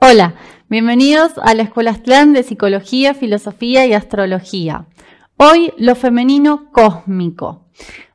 Hola, bienvenidos a la Escuela Aztlán de Psicología, Filosofía y Astrología. Hoy lo femenino cósmico.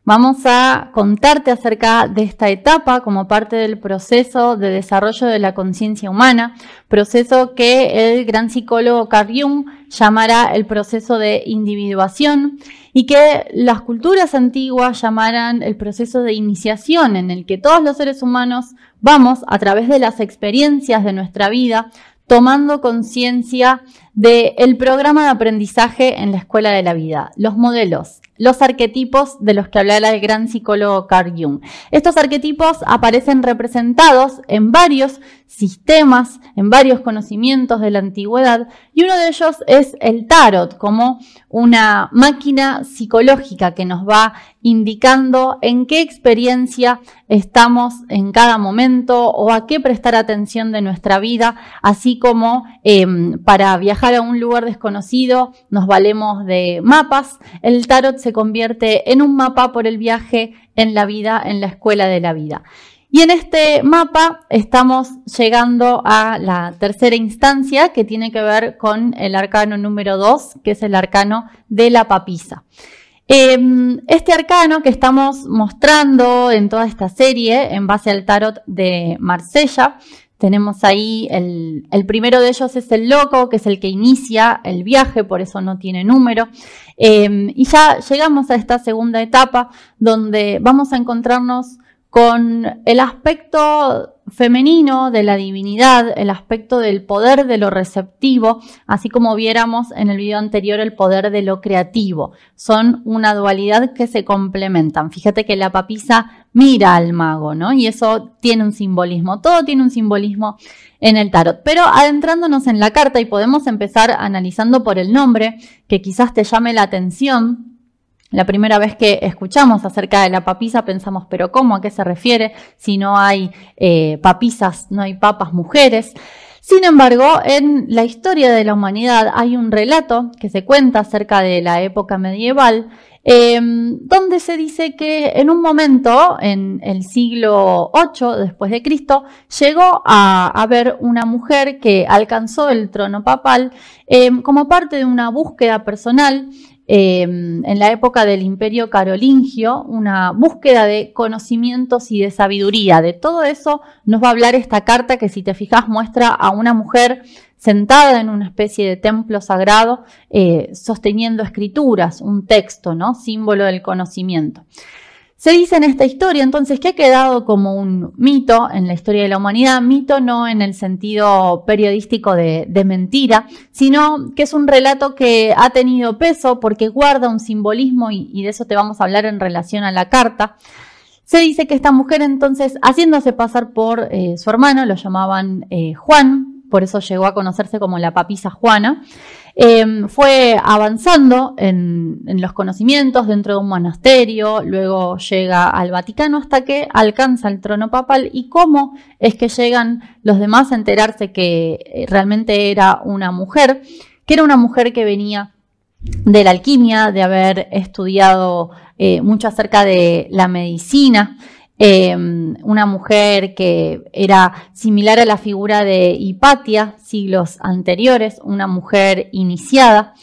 Vamos a contarte acerca de esta etapa como parte del proceso de desarrollo de la conciencia humana, proceso que el gran psicólogo Carl Jung llamará el proceso de individuación y que las culturas antiguas llamaran el proceso de iniciación en el que todos los seres humanos vamos a través de las experiencias de nuestra vida tomando conciencia del programa de aprendizaje en la escuela de la vida, los modelos, los arquetipos de los que hablaba el gran psicólogo Carl Jung. Estos arquetipos aparecen representados en varios sistemas, en varios conocimientos de la antigüedad, y uno de ellos es el tarot, como una máquina psicológica que nos va indicando en qué experiencia estamos en cada momento o a qué prestar atención de nuestra vida, así como em, para viajar a un lugar desconocido nos valemos de mapas. El tarot se convierte en un mapa por el viaje en la vida, en la escuela de la vida. Y en este mapa estamos llegando a la tercera instancia que tiene que ver con el arcano número 2, que es el arcano de la papisa. Em, este arcano que estamos mostrando en toda esta serie en base al tarot de Marsella, tenemos ahí el, primero de ellos es el loco, que es el que inicia el viaje, por eso no tiene número. Em, y ya llegamos a esta segunda etapa donde vamos a encontrarnos con el aspecto femenino de la divinidad, el aspecto del poder de lo receptivo, así como viéramos en el video anterior el poder de lo creativo. Son una dualidad que se complementan. Fíjate que la papisa mira al mago, ¿no? Y eso tiene un simbolismo, todo tiene un simbolismo en el tarot. Pero adentrándonos en la carta y podemos empezar analizando por el nombre, que quizás te llame la atención, la primera vez que escuchamos acerca de la papisa pensamos, pero ¿cómo? ¿A qué se refiere? Si no hay eh, papisas, no hay papas mujeres. Sin embargo, en la historia de la humanidad hay un relato que se cuenta acerca de la época medieval, em, donde se dice que en un momento, en el siglo VIII después de Cristo, llegó a haber una mujer que alcanzó el trono papal em, como parte de una búsqueda personal Em, en la época del imperio carolingio, una búsqueda de conocimientos y de sabiduría. De todo eso nos va a hablar esta carta que si te fijas muestra a una mujer sentada en una especie de templo sagrado, eh, sosteniendo escrituras, un texto, ¿no? Símbolo del conocimiento. Se dice en esta historia entonces que ha quedado como un mito en la historia de la humanidad, mito no en el sentido periodístico de, mentira, sino que es un relato que ha tenido peso porque guarda un simbolismo y, de eso te vamos a hablar en relación a la carta. Se dice que esta mujer entonces, haciéndose pasar por eh, su hermano, lo llamaban eh, Juan, por eso llegó a conocerse como la papisa Juana, Em, fue avanzando en, los conocimientos dentro de un monasterio, luego llega al Vaticano hasta que alcanza el trono papal y cómo es que llegan los demás a enterarse que eh, realmente era una mujer, que era una mujer que venía de la alquimia, de haber estudiado eh, mucho acerca de la medicina, Em, una mujer que era similar a la figura de Hipatia siglos anteriores, una mujer iniciada.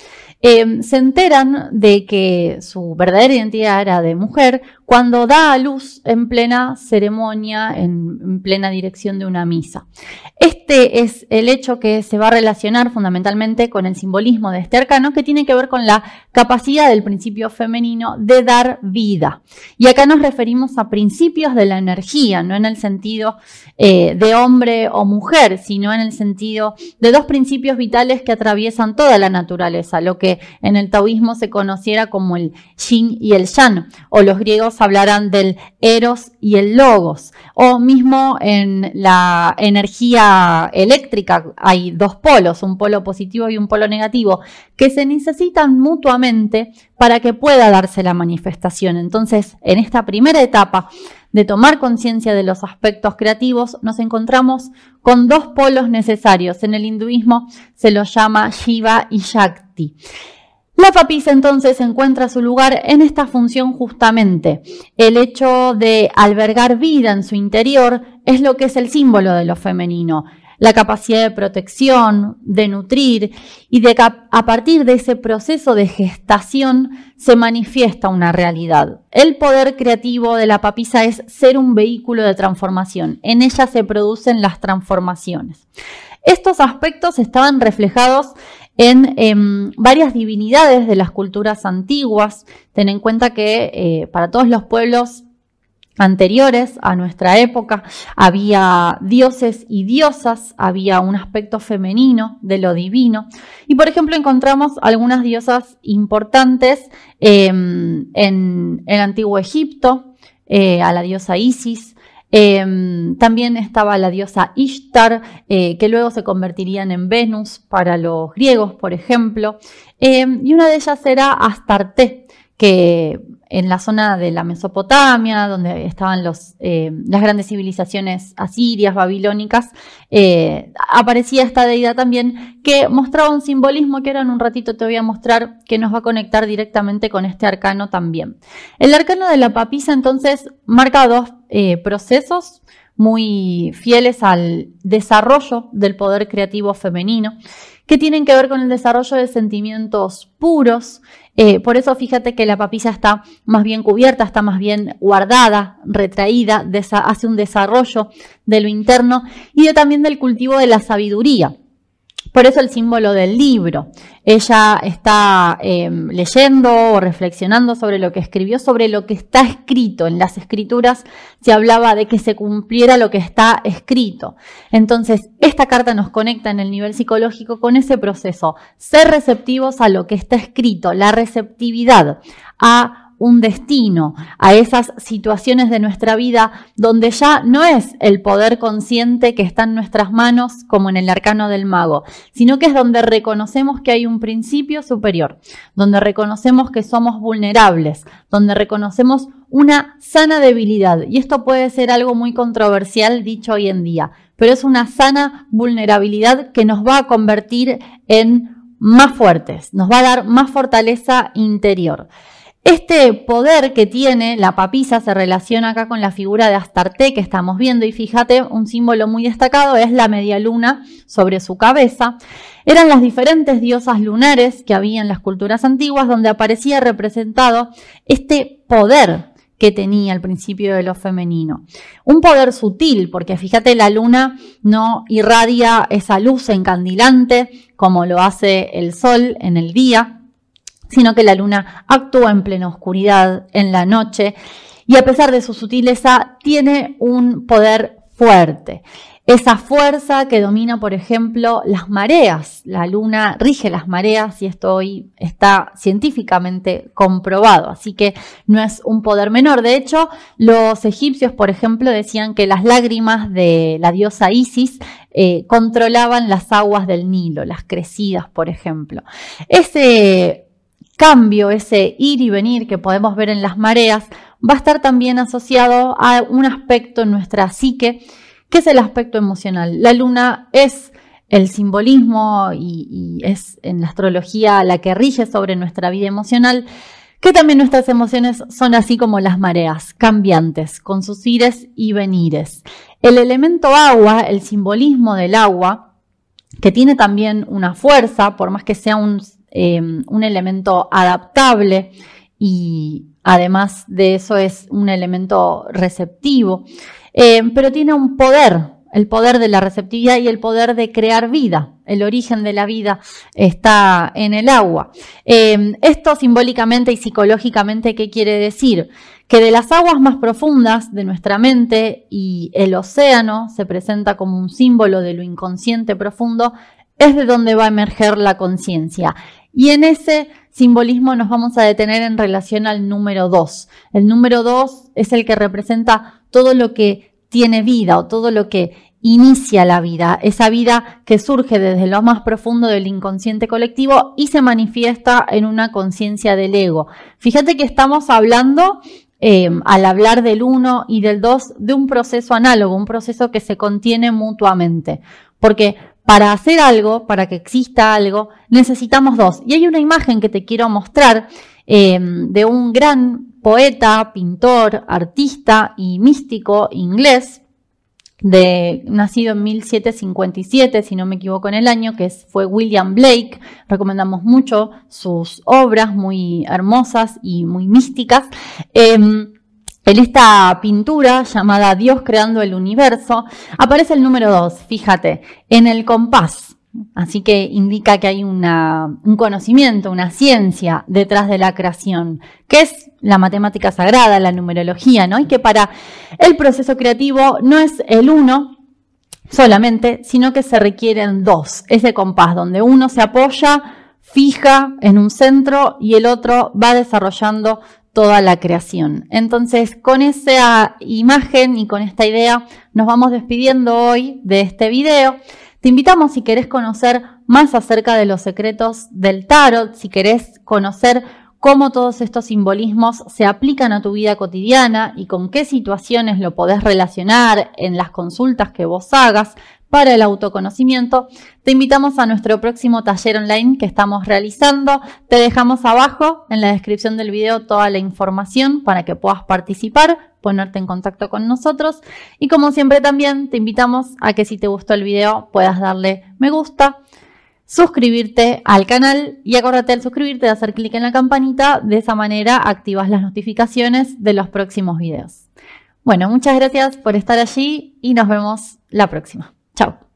Em, se enteran de que su verdadera identidad era de mujer cuando da a luz en plena ceremonia, en, plena dirección de una misa. Este es el hecho que se va a relacionar fundamentalmente con el simbolismo de este arcano, que tiene que ver con la capacidad del principio femenino de dar vida. Y acá nos referimos a principios de la energía, no en el sentido eh, de hombre o mujer, sino en el sentido de dos principios vitales que atraviesan toda la naturaleza, lo que en el taoísmo se conociera como el yin y el yang, o los griegos hablarán del eros y el logos, o mismo en la energía eléctrica hay dos polos, un polo positivo y un polo negativo, que se necesitan mutuamente para que pueda darse la manifestación. Entonces, en esta primera etapa, de tomar conciencia de los aspectos creativos, nos encontramos con dos polos necesarios. En el hinduismo se los llama Shiva y Shakti. La papisa entonces encuentra su lugar en esta función justamente. El hecho de albergar vida en su interior es lo que es el símbolo de lo femenino. la capacidad de protección, de nutrir y de a partir de ese proceso de gestación se manifiesta una realidad. El poder creativo de la papisa es ser un vehículo de transformación. En ella se producen las transformaciones. Estos aspectos estaban reflejados en em, varias divinidades de las culturas antiguas. Ten en cuenta que eh, para todos los pueblos anteriores a nuestra época había dioses y diosas, había un aspecto femenino de lo divino. Y por ejemplo encontramos algunas diosas importantes em, en el antiguo Egipto, eh, a la diosa Isis, Em, también estaba la diosa Ishtar, eh, que luego se convertirían en Venus para los griegos, por ejemplo. Em, y una de ellas era Astarte, que en la zona de la Mesopotamia, donde estaban los, eh, las grandes civilizaciones asirias, babilónicas, eh, aparecía esta deidad también que mostraba un simbolismo que ahora en un ratito te voy a mostrar que nos va a conectar directamente con este arcano también. El arcano de la papisa entonces marca dos eh, procesos muy fieles al desarrollo del poder creativo femenino, que tienen que ver con el desarrollo de sentimientos puros, eh, por eso fíjate que la papilla está más bien cubierta, está más bien guardada, retraída, hace un desarrollo de lo interno y también del cultivo de la sabiduría. Por eso el símbolo del libro. Ella está em, leyendo o reflexionando sobre lo que escribió, sobre lo que está escrito. En las escrituras se hablaba de que se cumpliera lo que está escrito. Entonces, esta carta nos conecta en el nivel psicológico con ese proceso. Ser receptivos a lo que está escrito, la receptividad a un destino, a esas situaciones de nuestra vida donde ya no es el poder consciente que está en nuestras manos como en el arcano del mago, sino que es donde reconocemos que hay un principio superior, donde reconocemos que somos vulnerables, donde reconocemos una sana debilidad. Y esto puede ser algo muy controversial dicho hoy en día, pero es una sana vulnerabilidad que nos va a convertir en más fuertes, nos va a dar más fortaleza interior. Este poder que tiene la papisa se relaciona acá con la figura de Astarte que estamos viendo y fíjate, un símbolo muy destacado es la media luna sobre su cabeza. Eran las diferentes diosas lunares que había en las culturas antiguas donde aparecía representado este poder que tenía al principio de lo femenino. Un poder sutil, porque fíjate, la luna no irradia esa luz encandilante como lo hace el sol en el día, sino que la luna actúa en plena oscuridad, en la noche, y a pesar de su sutileza, tiene un poder fuerte. Esa fuerza que domina, por ejemplo, las mareas. La luna rige las mareas y esto hoy está científicamente comprobado, así que no es un poder menor. De hecho, los egipcios, por ejemplo, decían que las lágrimas de la diosa Isis eh, controlaban las aguas del Nilo, las crecidas, por ejemplo. Ese cambio, ese ir y venir que podemos ver en las mareas, va a estar también asociado a un aspecto en nuestra psique, que es el aspecto emocional. La luna es el simbolismo y, es en la astrología la que rige sobre nuestra vida emocional, que también nuestras emociones son así como las mareas, cambiantes, con sus ires y venires. El elemento agua, el simbolismo del agua, que tiene también una fuerza, por más que sea un Em, un elemento adaptable y además de eso es un elemento receptivo, em, pero tiene un poder, el poder de la receptividad y el poder de crear vida. El origen de la vida está en el agua. Em, esto simbólicamente y psicológicamente, ¿qué quiere decir? Que de las aguas más profundas de nuestra mente y el océano se presenta como un símbolo de lo inconsciente profundo, es de donde va a emerger la conciencia. Y en ese simbolismo nos vamos a detener en relación al número 2. El número 2 es el que representa todo lo que tiene vida o todo lo que inicia la vida, esa vida que surge desde lo más profundo del inconsciente colectivo y se manifiesta en una conciencia del ego. Fíjate que estamos hablando, eh, al hablar del 1 y del 2, de un proceso análogo, un proceso que se contiene mutuamente, porque para hacer algo, para que exista algo, necesitamos dos. Y hay una imagen que te quiero mostrar em, de un gran poeta, pintor, artista y místico inglés, de nacido en 1757, si no me equivoco en el año, que fue William Blake. Recomendamos mucho sus obras, muy hermosas y muy místicas. Em, en esta pintura llamada Dios creando el universo aparece el número 2, fíjate, en el compás. Así que indica que hay un conocimiento, una ciencia detrás de la creación, que es la matemática sagrada, la numerología, ¿no? Y que para el proceso creativo no es el uno solamente, sino que se requieren dos. Ese compás donde uno se apoya, fija en un centro y el otro va desarrollando toda la creación. Entonces, con esa imagen y con esta idea, nos vamos despidiendo hoy de este video. Te invitamos si querés conocer más acerca de los secretos del tarot, si querés conocer cómo todos estos simbolismos se aplican a tu vida cotidiana y con qué situaciones lo podés relacionar en las consultas que vos hagas para el autoconocimiento, te invitamos a nuestro próximo taller online que estamos realizando. Te dejamos abajo en la descripción del video toda la información para que puedas participar, ponerte en contacto con nosotros y como siempre también te invitamos a que si te gustó el video puedas darle me gusta, suscribirte al canal y acordate al suscribirte de hacer clic en la campanita, de esa manera activas las notificaciones de los próximos videos. Bueno, muchas gracias por estar allí y nos vemos la próxima. Tchau!